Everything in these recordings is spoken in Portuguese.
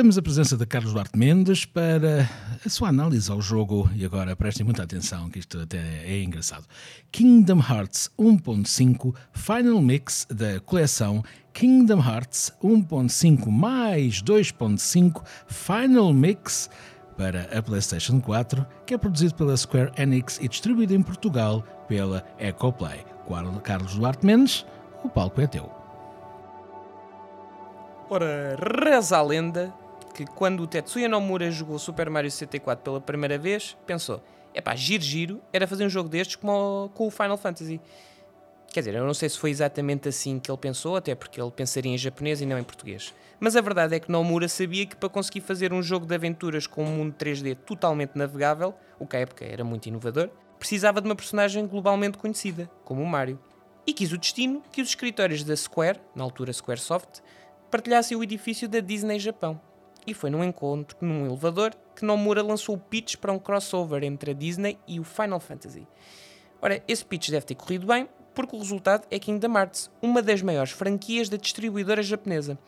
temos a presença de Carlos Duarte Mendes para a sua análise ao jogo. E agora prestem muita atenção, que isto até é engraçado. Kingdom Hearts 1.5 Final Mix da coleção Kingdom Hearts 1.5 mais 2.5 Final Mix para a PlayStation 4, que é produzido pela Square Enix e distribuído em Portugal pela Ecoplay. Carlos Duarte Mendes, o palco é teu. Ora, reza a lenda que quando o Tetsuya Nomura jogou Super Mario 64 pela primeira vez, pensou: é pá, giro, giro, era fazer um jogo destes como com o Final Fantasy. Quer dizer, eu não sei se foi exatamente assim que ele pensou, até porque ele pensaria em japonês e não em português. Mas a verdade é que Nomura sabia que para conseguir fazer um jogo de aventuras com um mundo 3D totalmente navegável, o que à época era muito inovador, precisava de uma personagem globalmente conhecida, como o Mario. E quis o destino que os escritórios da Square, na altura Squaresoft, partilhassem o edifício da Disney Japão. E foi num encontro, num elevador, que Nomura lançou o pitch para um crossover entre a Disney e o Final Fantasy. Ora, esse pitch deve ter corrido bem, porque o resultado é Kingdom Hearts, uma das maiores franquias da distribuidora japonesa.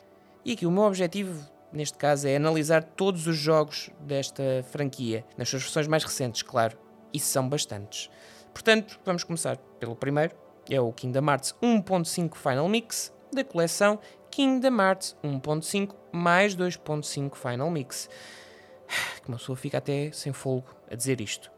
E aqui o meu objetivo, neste caso, é analisar todos os jogos desta franquia, nas suas versões mais recentes, claro, e são bastantes. Portanto, vamos começar pelo primeiro, é o Kingdom Hearts 1.5 Final Mix, da coleção Kingdom Hearts 1.5 mais 2.5 Final Mix. Que uma pessoa fica até sem fogo a dizer isto.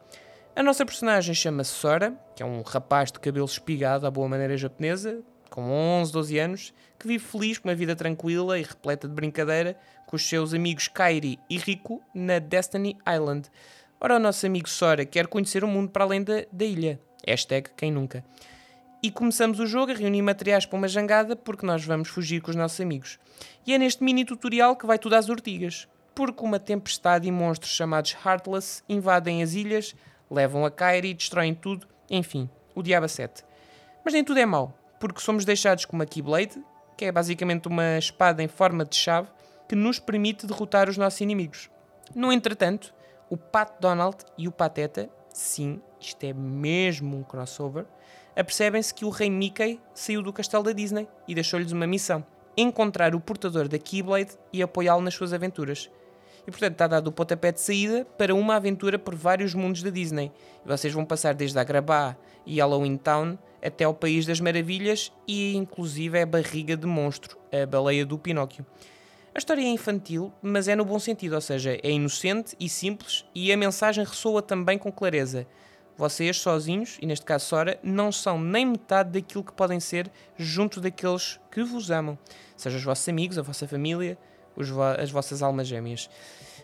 A nossa personagem chama-se Sora, que é um rapaz de cabelo espigado à boa maneira japonesa, com 11, 12 anos, que vive feliz com uma vida tranquila e repleta de brincadeira com os seus amigos Kairi e Rico na Destiny Island. Ora, o nosso amigo Sora quer conhecer o mundo para além da, da ilha. Hashtag quem nunca e começamos o jogo a reunir materiais para uma jangada porque nós vamos fugir com os nossos amigos. E é neste mini tutorial que vai tudo às ortigas, porque uma tempestade e monstros chamados Heartless invadem as ilhas, levam a Kairi e destroem tudo, enfim, o diabo a sete. Mas nem tudo é mau, porque somos deixados com uma Keyblade, que é basicamente uma espada em forma de chave, que nos permite derrotar os nossos inimigos. No entretanto, o Pat Donald e o Pateta, sim, isto é mesmo um crossover, apercebem-se que o rei Mickey saiu do castelo da Disney e deixou-lhes uma missão: encontrar o portador da Keyblade e apoiá-lo nas suas aventuras. E portanto está dado o pontapé de saída para uma aventura por vários mundos da Disney. E vocês vão passar desde Agrabah e Halloween Town até ao País das Maravilhas e inclusive a barriga de monstro, a baleia do Pinóquio. A história é infantil, mas é no bom sentido, ou seja, é inocente e simples e a mensagem ressoa também com clareza. Vocês sozinhos, e neste caso Sora, não são nem metade daquilo que podem ser junto daqueles que vos amam, seja os vossos amigos, a vossa família, vo as vossas almas gêmeas.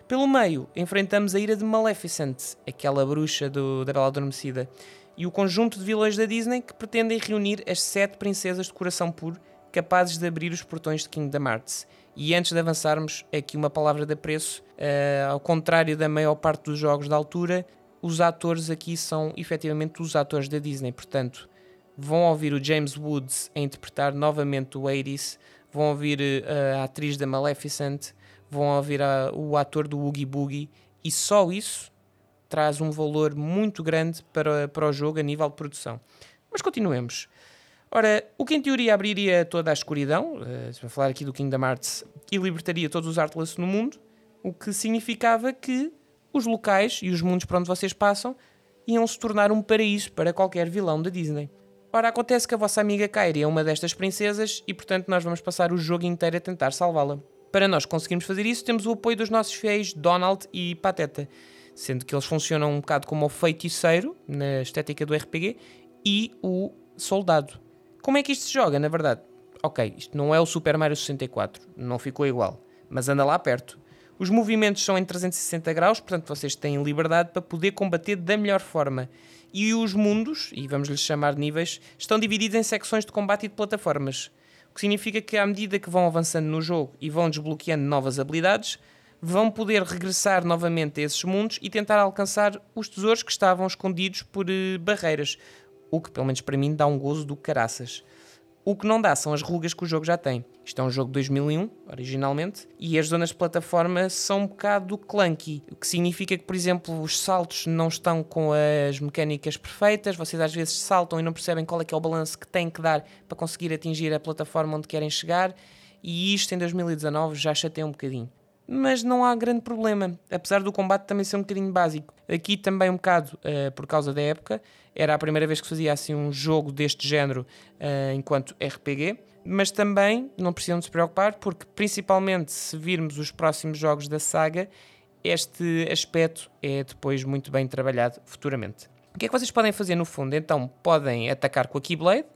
Pelo meio, enfrentamos a ira de Maleficent, aquela bruxa do, da Bela Adormecida, e o conjunto de vilões da Disney que pretendem reunir as sete princesas de coração puro capazes de abrir os portões de Kingdom Hearts. E antes de avançarmos, aqui uma palavra de apreço, uh, ao contrário da maior parte dos jogos da altura, os atores aqui são efetivamente os atores da Disney, portanto, vão ouvir o James Woods a interpretar novamente o Hades, vão ouvir uh, a atriz da Maleficent, vão ouvir a, o ator do Oogie Boogie, e só isso traz um valor muito grande para, para o jogo a nível de produção. Mas continuemos. Ora, o que em teoria abriria toda a escuridão, uh, falar aqui do Kingdom Hearts, e libertaria todos os Artless no mundo, o que significava que os locais e os mundos por onde vocês passam iam se tornar um paraíso para qualquer vilão da Disney. Ora, acontece que a vossa amiga Kairi é uma destas princesas e, portanto, nós vamos passar o jogo inteiro a tentar salvá-la. Para nós conseguirmos fazer isso, temos o apoio dos nossos fiéis Donald e Pateta, sendo que eles funcionam um bocado como o feiticeiro, na estética do RPG, e o soldado. Como é que isto se joga, na verdade? Ok, isto não é o Super Mario 64, não ficou igual, mas anda lá perto. Os movimentos são em 360 graus, portanto vocês têm liberdade para poder combater da melhor forma. E os mundos, e vamos lhes chamar níveis, estão divididos em secções de combate e de plataformas. O que significa que à medida que vão avançando no jogo e vão desbloqueando novas habilidades, vão poder regressar novamente a esses mundos e tentar alcançar os tesouros que estavam escondidos por uh, barreiras. O que, pelo menos para mim, dá um gozo do caraças. O que não dá são as rugas que o jogo já tem. Isto é um jogo de 2001, originalmente, e as zonas de plataforma são um bocado clunky, o que significa que, por exemplo, os saltos não estão com as mecânicas perfeitas, vocês às vezes saltam e não percebem qual é que é o balanço que têm que dar para conseguir atingir a plataforma onde querem chegar, e isto em 2019 já chateia um bocadinho. Mas não há grande problema, apesar do combate também ser um bocadinho básico. Aqui também um bocado uh, por causa da época, era a primeira vez que fazia assim um jogo deste género uh, enquanto RPG, mas também não precisam de se preocupar, porque principalmente se virmos os próximos jogos da saga, este aspecto é depois muito bem trabalhado futuramente. O que é que vocês podem fazer no fundo? Então, podem atacar com a Keyblade,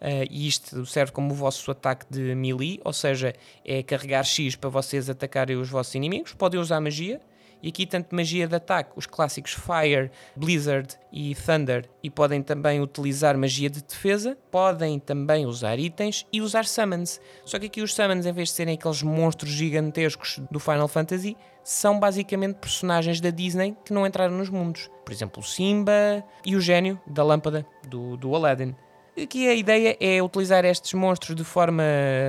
uh, e isto serve como o vosso ataque de melee, ou seja, é carregar X para vocês atacarem os vossos inimigos. Podem usar magia, e aqui tanto magia de ataque, os clássicos Fire, Blizzard e Thunder, e podem também utilizar magia de defesa, podem também usar itens e usar summons. Só que aqui os summons, em vez de serem aqueles monstros gigantescos do Final Fantasy, são basicamente personagens da Disney que não entraram nos mundos. Por exemplo, o Simba e o gênio da lâmpada do, do Aladdin. Aqui a ideia é utilizar estes monstros de forma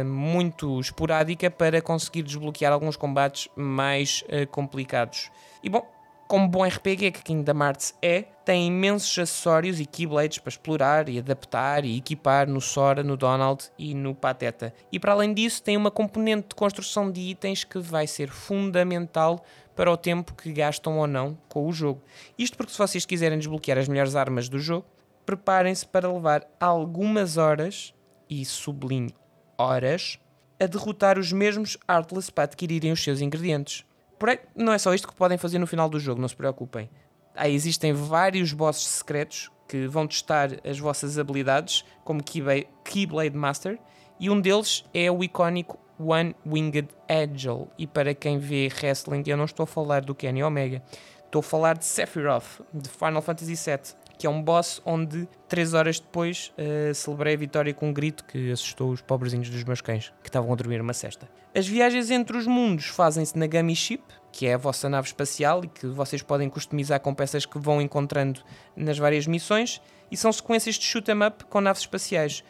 muito esporádica para conseguir desbloquear alguns combates mais uh, complicados. E bom, como bom RPG que Kingdom Hearts é, tem imensos acessórios e keyblades para explorar e adaptar e equipar no Sora, no Donald e no Pateta. E para além disso, tem uma componente de construção de itens que vai ser fundamental para o tempo que gastam ou não com o jogo. Isto porque se vocês quiserem desbloquear as melhores armas do jogo, preparem-se para levar algumas horas, e sublinho horas, a derrotar os mesmos Artless para adquirirem os seus ingredientes. Porém, não é só isto que podem fazer no final do jogo, não se preocupem. Aí existem vários bosses secretos que vão testar as vossas habilidades, como Keyblade Master, e um deles é o icónico One Winged Angel. E para quem vê wrestling, eu não estou a falar do Kenny Omega, estou a falar de Sephiroth, de Final Fantasy VII que é um boss onde, três horas depois, uh, celebrei a vitória com um grito que assustou os pobrezinhos dos meus cães, que estavam a dormir uma cesta. As viagens entre os mundos fazem-se na Gummy Ship, que é a vossa nave espacial e que vocês podem customizar com peças que vão encontrando nas várias missões, e são sequências de shoot 'em up com naves espaciais.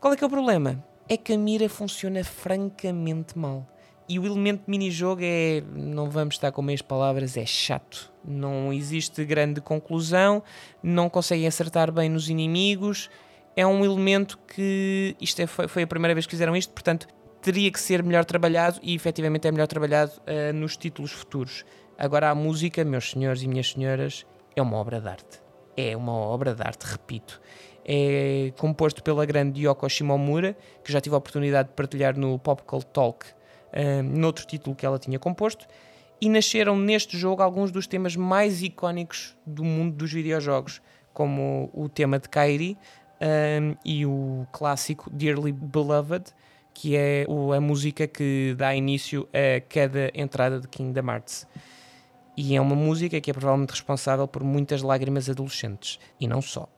Qual é que é o problema? É que a mira funciona francamente mal. E o elemento de mini-jogo é, não vamos estar com meias palavras, é chato. Não existe grande conclusão, não conseguem acertar bem nos inimigos. É um elemento que, isto é, foi, foi a primeira vez que fizeram isto, portanto, teria que ser melhor trabalhado e efetivamente é melhor trabalhado uh, nos títulos futuros. Agora, a música, meus senhores e minhas senhoras, é uma obra de arte. É uma obra de arte, repito. É composto pela grande Yoko Shimomura, que já tive a oportunidade de partilhar no Pop Cult Talk uh, noutro título que ela tinha composto, e nasceram neste jogo alguns dos temas mais icónicos do mundo dos videojogos, como o tema de Kairi um, e o clássico Dearly Beloved, que é a música que dá início a cada entrada de Kingdom Hearts. E é uma música que é provavelmente responsável por muitas lágrimas adolescentes. E não só.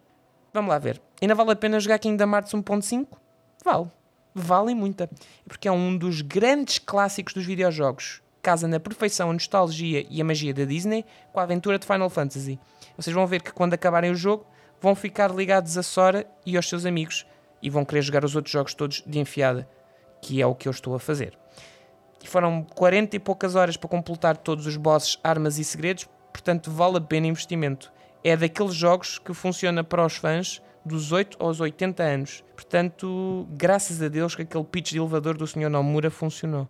Vamos lá ver. Ainda vale a pena jogar Kingdom Hearts 1.5? Vale vale muita, porque é um dos grandes clássicos dos videojogos. Casa na perfeição a nostalgia e a magia da Disney com a aventura de Final Fantasy. Vocês vão ver que quando acabarem o jogo vão ficar ligados a Sora e aos seus amigos e vão querer jogar os outros jogos todos de enfiada, que é o que eu estou a fazer. E foram 40 e poucas horas para completar todos os bosses, armas e segredos, portanto vale a pena investimento. É daqueles jogos que funciona para os fãs dos 8 aos 80 anos. Portanto, graças a Deus que aquele pitch de elevador do Sr. Nomura funcionou.